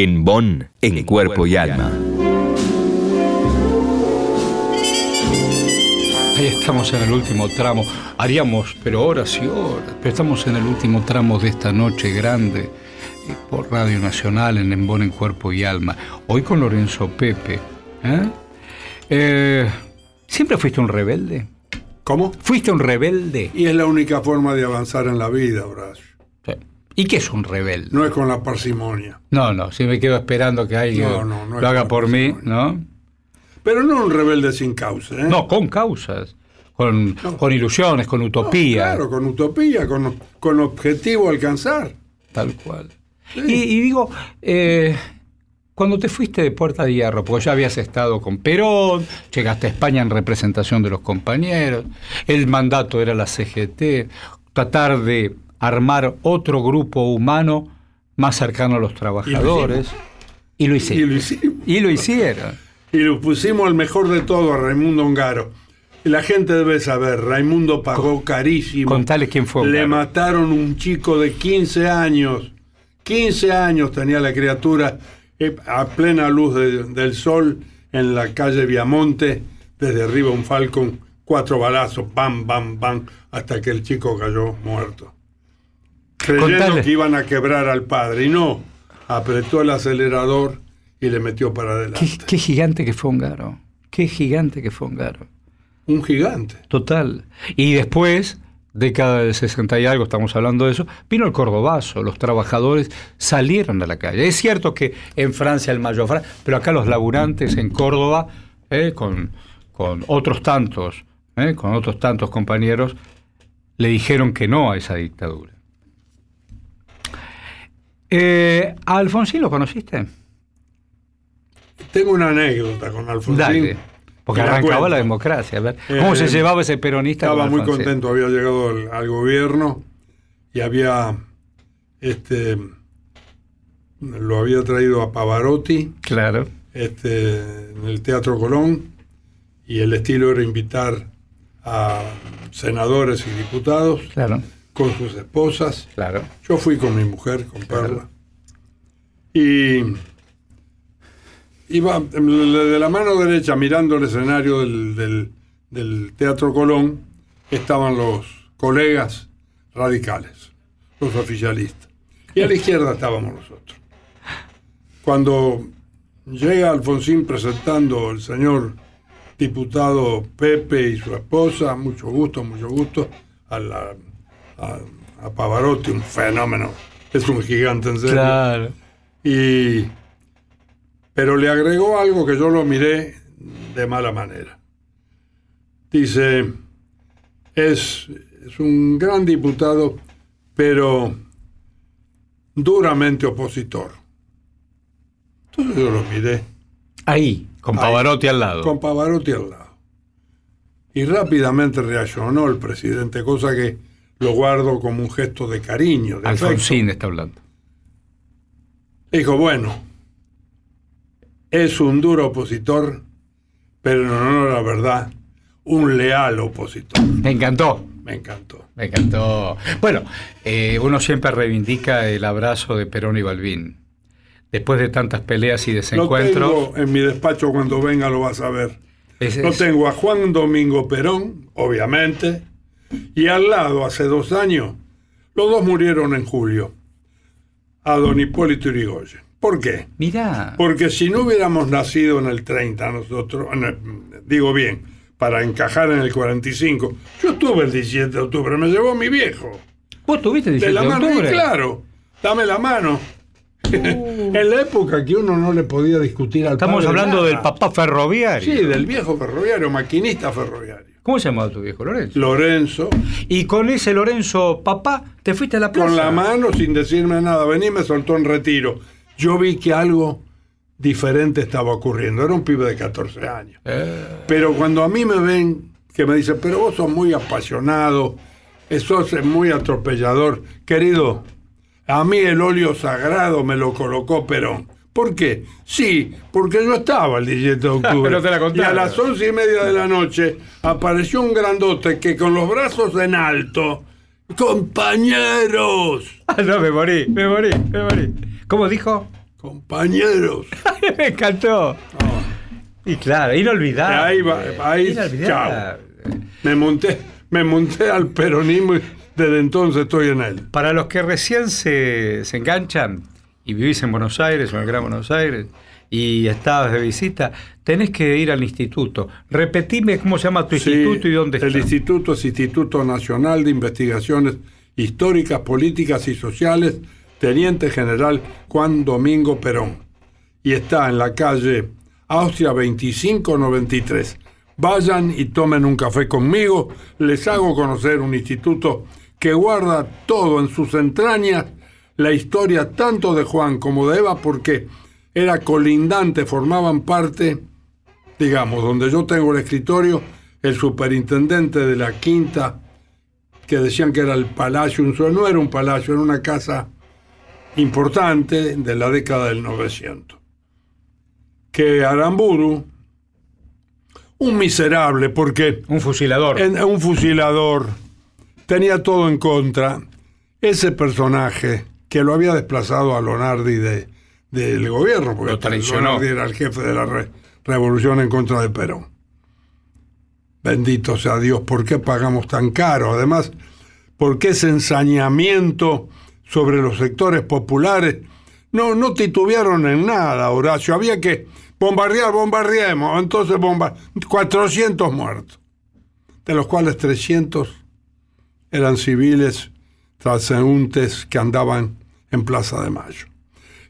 D: En Bonn, en cuerpo y alma.
B: Ahí estamos en el último tramo. Haríamos, pero horas y horas. Pero estamos en el último tramo de esta noche grande eh, por Radio Nacional en Embón en Cuerpo y Alma. Hoy con Lorenzo Pepe. ¿eh? Eh, ¿Siempre fuiste un rebelde?
C: ¿Cómo?
B: ¿Fuiste un rebelde?
C: Y es la única forma de avanzar en la vida, Horacio.
B: ¿Y qué es un rebelde?
C: No es con la parsimonia.
B: No, no, si me quedo esperando que alguien
C: No, no, no es
B: lo haga por mí. ¿no?
C: Pero no un rebelde sin causa, ¿eh?
B: No, con causas, con, con ilusiones, con utopía.
C: claro, con utopía, con, con objetivo a alcanzar.
B: Tal cual. Y, y digo, eh, cuando te fuiste de Puerta de Hierro, porque ya habías estado con Perón, llegaste a España en representación de los compañeros, el mandato era la CGT, tratar de armar otro grupo humano más cercano a los trabajadores. Y lo
C: Y
B: hicieron.
C: lo.
B: Y lo hicieron.
C: Y lo pusimos al mejor de todo, a Raimundo Ongaro. Y la gente debe saber, Raimundo pagó carísimo.
B: Contale quién fue
C: Le mataron un chico de 15 años. 15 años tenía la criatura eh, a plena luz de- del sol en la calle Viamonte, desde arriba un Falcon, cuatro balazos, bam, bam, bam, hasta que el chico cayó muerto. Creyendo
B: Contale.
C: que iban a quebrar al padre. Y no, apretó el acelerador y le metió para adelante.
B: Qué, qué gigante que fue Ongaro. Qué gigante que fue Ongaro.
C: Un gigante.
B: Total. Y después, década del 60 y algo, estamos hablando de eso, vino el cordobazo, los trabajadores salieron a la calle. Es cierto que en Francia el mayo, pero acá los laburantes en Córdoba, eh, con, con otros tantos, eh, con otros tantos compañeros, le dijeron que no a esa dictadura. Eh, ¿A Alfonsín lo conociste?
C: Tengo una anécdota con Alfonsín.
B: Dale. Porque
C: la
B: arrancaba la democracia. A ver, ¿Cómo
C: Eh,
B: se llevaba ese peronista?
C: Estaba
B: con
C: muy contento, había llegado al, al gobierno y había este lo había traído a Pavarotti
B: Claro.
C: este, en el Teatro Colón y el estilo era invitar a senadores y diputados
B: Claro,
C: con sus esposas.
B: claro.
C: Yo fui con mi mujer, con Perla. Y iba de la mano derecha mirando el escenario del, del- del Teatro Colón, estaban los colegas radicales, los oficialistas. Y a la izquierda estábamos nosotros. Cuando llega Alfonsín presentando el señor diputado Pepe y su esposa, mucho gusto, mucho gusto, a, la- a, a Pavarotti, un fenómeno, es un gigante en serio.
B: Claro.
C: Y, pero le agregó algo que yo lo miré de mala manera. Dice, es, es un gran diputado, pero duramente opositor. Entonces yo lo miré
B: Ahí, con
C: Ahí.
B: Pavarotti al lado.
C: con Pavarotti al lado. Y rápidamente reaccionó el presidente, cosa que lo guardo como un gesto de cariño, de afecto.
B: Alfonsín está hablando.
C: Dijo, bueno, es un duro opositor, pero en honor a la verdad, un leal opositor.
B: Me encantó.
C: Me encantó.
B: Me encantó. Bueno, eh, uno siempre reivindica el abrazo de Perón y Balbín. Después de tantas peleas y
C: Lo
B: desencuentros.
C: tengo en mi despacho cuando venga, lo vas a ver.
B: es-
C: Lo tengo a Juan Domingo Perón, obviamente, y al lado, hace dos años, los dos murieron en julio, a don Hipólito Yrigoyen. ¿Por qué?
B: Mirá.
C: Porque si no hubiéramos nacido en el 30, nosotros, digo bien, para encajar en el 45, yo estuve el 17 de octubre, me llevó mi viejo.
B: ¿Vos tuviste
C: De
B: 17
C: la
B: de
C: mano,
B: octubre?
C: claro, dame la mano. en la época que uno no le podía discutir al
B: Estamos
C: padre
B: hablando
C: nada.
B: del papá ferroviario.
C: Sí, del viejo ferroviario, maquinista ferroviario.
B: ¿Cómo se llamaba tu viejo Lorenzo?
C: Lorenzo,
B: Y con ese Lorenzo papá te fuiste a la plaza.
C: con la mano, sin decirme nada, vení y me soltó en retiro. Yo vi que algo diferente estaba ocurriendo. Era un pibe de 14 años.
B: Eh,
C: Pero cuando a mí me ven, que me dicen, pero vos sos muy apasionado, sos eh, muy atropellador. Querido, a mí el óleo sagrado me lo colocó Perón. ¿Por qué? Sí, porque yo estaba el 17 de octubre.
B: No te la
C: y a las once y media de la noche apareció un grandote que con los brazos en alto, compañeros,
B: Ah, no, me morí, me morí, me morí. ¿Cómo dijo?
C: Compañeros.
B: Me encantó. Y claro, inolvidable.
C: Ahí va, ahí,
B: Inolvidable.
C: Me monté, me monté al peronismo y desde entonces estoy en él.
B: Para los que recién se, se enganchan y vivís en Buenos Aires en el Gran Buenos Aires y estabas de visita, tenés que ir al instituto. Repetime cómo se llama tu
C: Sí,
B: instituto y dónde
C: El
B: está.
C: instituto es Instituto Nacional de Investigaciones Históricas, Políticas y Sociales, Teniente General Juan Domingo Perón. Y está en la calle Austria 2593. Vayan y tomen un café conmigo. Les hago conocer un instituto que guarda todo en sus entrañas, la historia tanto de Juan como de Eva, porque era colindante, formaban parte digamos, donde yo tengo el escritorio, el superintendente de la quinta, que decían que era el palacio, no era un palacio, era una casa importante de la década del 900. Que Aramburu, un miserable, porque
B: Un fusilador.
C: en- un fusilador, tenía todo en contra. Ese personaje que lo había desplazado a Lonardi de, del gobierno, porque
B: Lo traicionó.
C: Lonardi era el jefe de la re- revolución en contra de Perón. Bendito sea Dios, ¿por qué pagamos tan caro? Además, ¿por qué ese ensañamiento sobre los sectores populares? No, no titubearon en nada, Horacio. Había que bombardear, bombardeemos. Entonces, bomba 400 muertos, de los cuales 300 eran civiles transeúntes que andaban en Plaza de Mayo.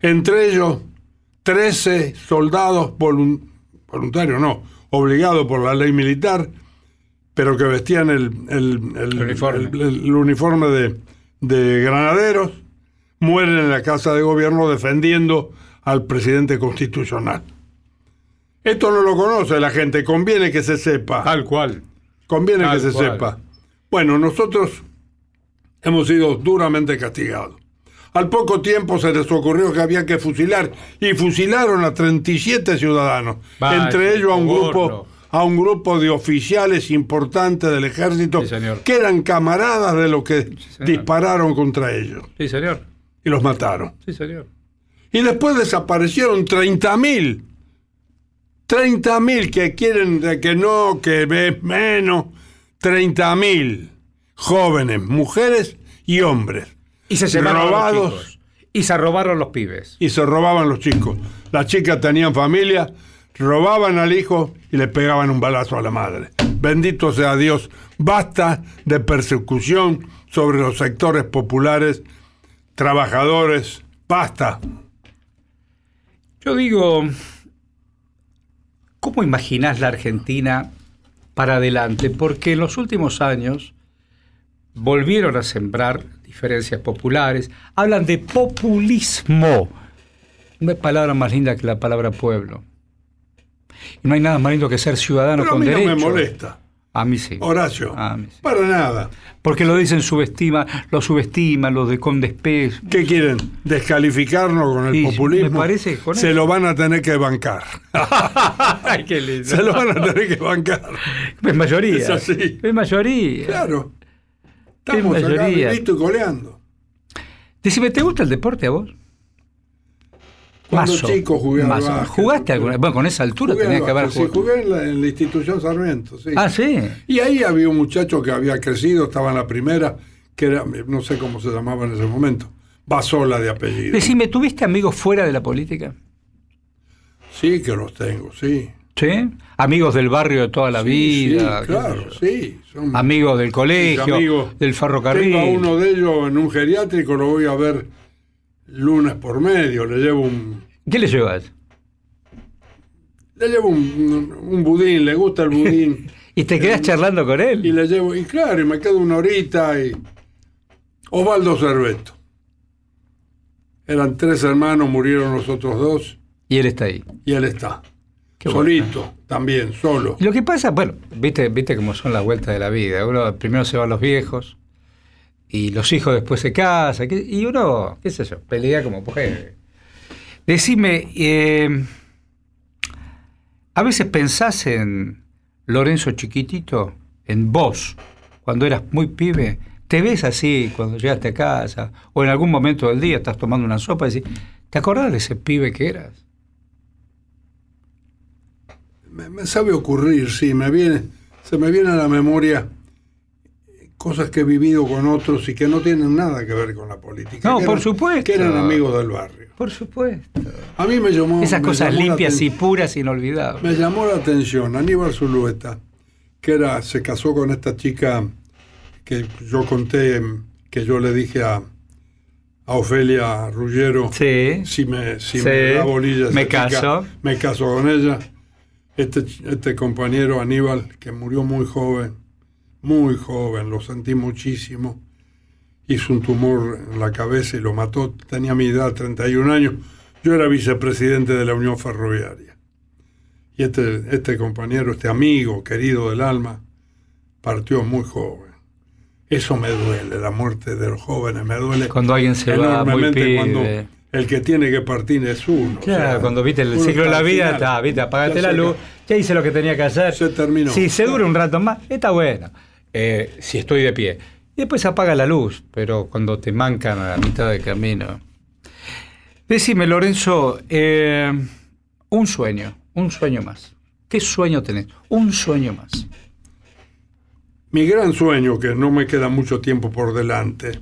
C: Entre ellos, 13 soldados volun- voluntarios, no, obligados por la ley militar, pero que vestían el, el- el-
B: uniforme.
C: el- el uniforme de, de granaderos, mueren en la Casa de Gobierno defendiendo al presidente constitucional. Esto no lo conoce la gente, conviene que se sepa.
B: Tal cual.
C: Conviene
B: Tal
C: que se
B: cual.
C: sepa. Bueno, nosotros hemos sido duramente castigados. Al poco tiempo se les ocurrió que había que fusilar y fusilaron a 37 ciudadanos,
B: Vaya,
C: entre ellos a un grupo a un grupo de oficiales importantes del ejército
B: Sí,
C: que eran camaradas de los que dispararon contra ellos
B: Sí, señor.
C: y los mataron.
B: Sí, señor.
C: Y después desaparecieron 30.000. 30.000 que quieren de que no, que ves menos. 30.000 jóvenes, mujeres y hombres.
B: Y se llevaron a los
C: Robados.
B: chicos. Y se robaron los pibes.
C: Y se robaban los chicos. Las chicas tenían familia, robaban al hijo y le pegaban un balazo a la madre. Bendito sea Dios. Basta de persecución sobre los sectores populares, trabajadores. Basta.
B: Yo digo, ¿cómo imaginás la Argentina para adelante? Porque en los últimos años volvieron a sembrar diferencias populares, hablan de populismo. No hay palabra más linda que la palabra pueblo. Y no hay nada más lindo que ser ciudadano
C: Pero a
B: con
C: mí no me molesta.
B: A mí sí.
C: Horacio.
B: A mí sí.
C: Para nada.
B: Porque lo dicen subestima, lo subestiman, lo de con desprecio.
C: ¿Qué quieren? ¿Descalificarnos con el populismo?
B: me parece con
C: Se
B: eso-
C: lo van a tener que bancar.
B: Ay, qué lindo.
C: Se lo van a tener que bancar.
B: Es mayoría.
C: Es así.
B: Es mayoría.
C: Claro. Estamos acá
B: mayoría.
C: vivito y coleando.
B: Decime, ¿te gusta el deporte a vos?
C: Cuando
B: Mazo.
C: chico jugué al básquet.
B: ¿Jugaste alguna Bueno, con esa altura tenías que haber
C: básquet, sí,
B: jugado.
C: jugué en la, en la institución Sarmiento, sí.
B: Ah, sí.
C: Y ahí había un muchacho que había crecido, estaba en la primera, que era, no sé cómo se llamaba en ese momento, Basola de apellido.
B: Decime, ¿tuviste amigos fuera de la política?
C: Sí que los tengo, sí.
B: ¿Sí? Amigos del barrio de toda la
C: Sí,
B: vida.
C: sí, claro, sí. son
B: Amigos del colegio,
C: amigos.
B: del ferrocarril.
C: Tengo a uno de ellos en un geriátrico, lo voy a ver lunes por medio, le llevo un...
B: ¿Qué le llevas?
C: Le llevo un, un budín, le gusta el budín.
B: ¿Y te quedás charlando con
C: y
B: él?
C: le llevo, y claro, y me quedo una horita y. Osvaldo Cerveto. Eran tres hermanos, murieron los otros dos,
B: Y él está ahí.
C: y él está.
B: Qué
C: Solito, también, solo.
B: Lo que pasa, bueno, viste, viste cómo son las vueltas de la vida. Uno primero se van los viejos y los hijos después se casan. Y uno, qué sé yo, pelea como puede. Decime, eh, a veces pensás en Lorenzo chiquitito, en vos, cuando eras muy pibe. ¿Te ves así cuando llegaste a casa? O en algún momento del día estás tomando una sopa y decís, ¿Te acordás de ese pibe que eras?
C: Me, me sabe ocurrir, sí, me viene, se me viene a la memoria cosas que he vivido con otros y que no tienen nada que ver con la política.
B: No,
C: que
B: por
C: eran-
B: supuesto.
C: Que eran amigos del barrio.
B: Por supuesto.
C: A mí me llamó.
B: Esas
C: me
B: cosas
C: llamó
B: limpias y puras, inolvidables.
C: Me llamó la atención Aníbal Zulueta, que era, se casó con esta chica que yo conté, que yo le dije a, a Ofelia Ruggero,
B: Sí.
C: si me, si
B: Sí,
C: me da bolilla
B: me
C: chica,
B: caso.
C: me caso con ella. Este, este compañero Aníbal, que murió muy joven, muy joven, lo sentí muchísimo, hizo un tumor en la cabeza y lo mató, tenía mi edad, 31 años, yo era vicepresidente de la Unión Ferroviaria. Y este, este compañero, este amigo querido del alma, partió muy joven. Eso me duele, la muerte de los jóvenes, me duele
B: Cuando alguien se va muy
C: enormemente cuando
B: pibe.
C: El que tiene que partir es uno. o
B: Claro,
C: sea,
B: cuando viste el ciclo de la vida, está, viste, apagaste la luz, ya hice lo que tenía que hacer.
C: Se terminó.
B: Si se dura un rato más, está bueno. Eh, si estoy de pie. Y después apaga la luz, pero cuando te mancan a la mitad del camino. Decime, Lorenzo, eh, un sueño, un sueño más. ¿Qué sueño tenés? Un sueño más.
C: Mi gran sueño, que no me queda mucho tiempo por delante,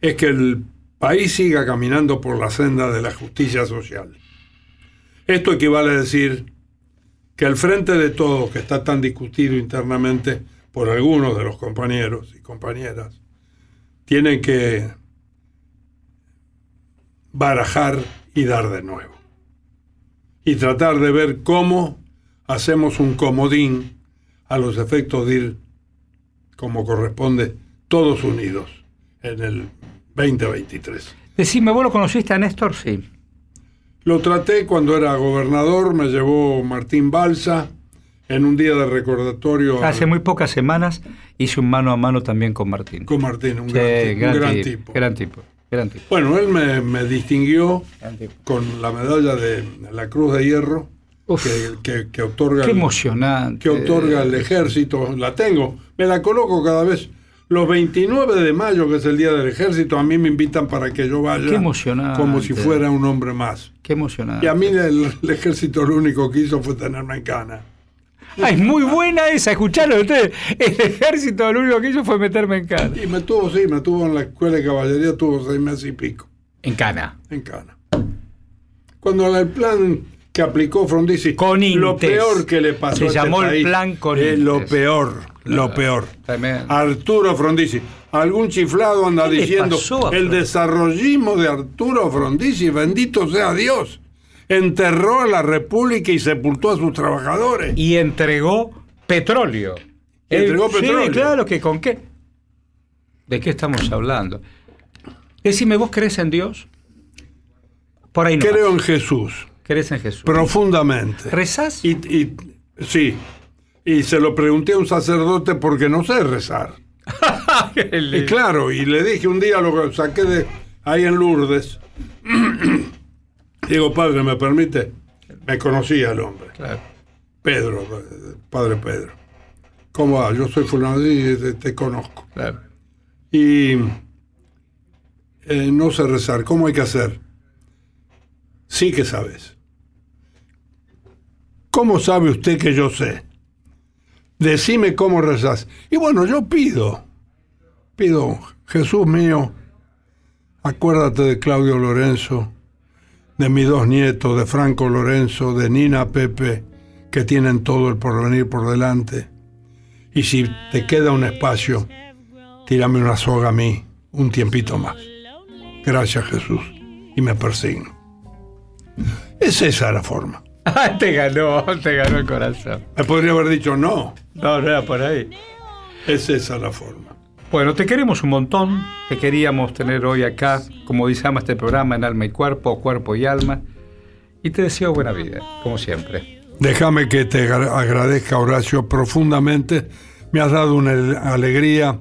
C: es que el país siga caminando por la senda de la justicia social. Esto equivale a decir que el frente de todos, que está tan discutido internamente por algunos de los compañeros y compañeras, tienen que barajar y dar de nuevo. Y tratar de ver cómo hacemos un comodín a los efectos de ir, como corresponde, todos unidos en el 2023.
B: Decime, ¿vos lo conociste a Néstor? Sí.
C: Lo traté cuando era gobernador, me llevó Martín Balsa en un día de recordatorio
B: Hace muy pocas semanas hice un mano a mano también con Martín.
C: con Martín, un,
B: Sí,
C: gran, tipo, un
B: gran tipo,
C: tipo.
B: Gran tipo. Gran tipo.
C: Bueno, él me, me distinguió con la medalla de la Cruz de Hierro
B: Uf,
C: que, que- que otorga
B: qué
C: el-
B: emocionante.
C: que otorga el ejército. La tengo, me la coloco cada vez. Los 29 de mayo, que es el día del ejército, a mí me invitan para que yo vaya.
B: Qué emocionante.
C: Como si fuera un hombre más.
B: Qué emocionante.
C: Y a mí el, el ejército lo único que hizo fue tenerme en cana.
B: Ah, es muy buena esa, escuchalo ustedes. El ejército lo único que hizo fue meterme en cana.
C: Y me tuvo, sí, me tuvo en la escuela de caballería, tuvo seis meses y pico,
B: En cana.
C: en cana. Cuando el plan que aplicó Frondizi,
B: Con
C: lo peor que le pasó
B: Se
C: a este
B: llamó el plan con
C: es lo peor, lo peor.
B: Tremendo.
C: Arturo Frondizi. Algún chiflado anda
B: ¿Qué le
C: diciendo
B: pasó
C: el desarrollismo de Arturo Frondizi, bendito sea Dios. Enterró a la República y sepultó a sus trabajadores.
B: Y entregó petróleo.
C: Entregó
B: Sí,
C: petróleo.
B: claro que con qué. ¿De qué estamos hablando? Decime, ¿vos crees en Dios? Por ahí no.
C: Creo en Jesús,
B: ¿Crees en Jesús?
C: profundamente.
B: ¿Rezás?
C: Y, y- sí, y se lo pregunté a un sacerdote porque no sé rezar. Y claro, y le dije un día, lo saqué de ahí en Lourdes. Digo, padre, ¿me permite? Me conocía el hombre.
B: Claro.
C: Pedro, padre Pedro. ¿Cómo va? Yo soy fulano y te, te conozco.
B: claro.
C: Y eh, no sé rezar. ¿Cómo hay que hacer? Sí que sabes. ¿Cómo sabe usted que yo sé? Decime cómo rezás. Y bueno, yo pido. Pido, Jesús mío, acuérdate de Claudio Lorenzo, de mis dos nietos, de Franco Lorenzo, de Nina Pepe, que tienen todo el porvenir por delante. Y si te queda un espacio, tírame una soga a mí, un tiempito más. Gracias Jesús. Y me persigno. Es esa la forma.
B: Ah, te ganó, te ganó el corazón.
C: Me podría haber dicho no.
B: No, no era por ahí.
C: Es esa la forma.
B: Bueno, te queremos un montón. Te queríamos tener hoy acá, como dice ama este programa, en alma y cuerpo, cuerpo y alma. Y te deseo buena vida, como siempre.
C: Déjame que te agra- agradezca, Horacio, profundamente. Me has dado una ale- alegría.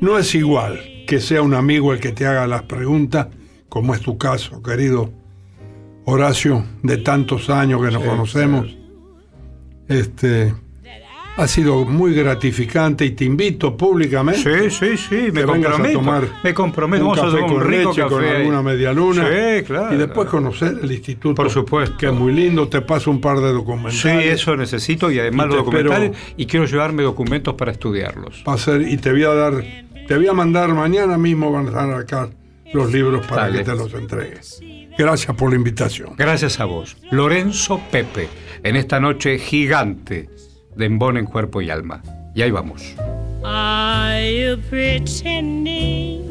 C: No es igual que sea un amigo el que te haga las preguntas, como es tu caso, querido Horacio, de tantos años que nos
B: Sí,
C: conocemos. Este, Ha sido muy gratificante y te invito públicamente.
B: Sí, sí, sí, me
C: vengas a
B: comprometo.
C: tomar
B: me comprometo.
C: un
B: Vamos a tomar un
C: con
B: rico
C: leche, con
B: café ahí.
C: alguna media luna.
B: Sí, claro.
C: Y después conocer el instituto.
B: Por supuesto.
C: Que es muy lindo, te paso un par de documentales.
B: Sí, eso necesito y además
C: Y
B: los
C: espero-
B: documentales y quiero llevarme documentos para estudiarlos.
C: Va a ser, y te voy a dar, te voy a mandar mañana mismo van a estar acá los libros para
B: Dale.
C: que te los entregues. Gracias por la invitación.
B: Gracias a vos, Lorenzo Pepe, en esta noche gigante de embón en cuerpo y alma. Y ahí vamos.
A: Are you pretending?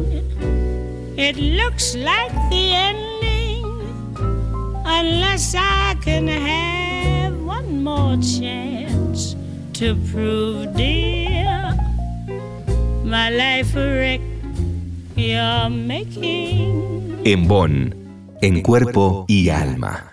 A: It looks like the ending. Unless I can have one more chance to prove, dear, my life a wreck you're making.
D: En Bonn, en cuerpo y alma.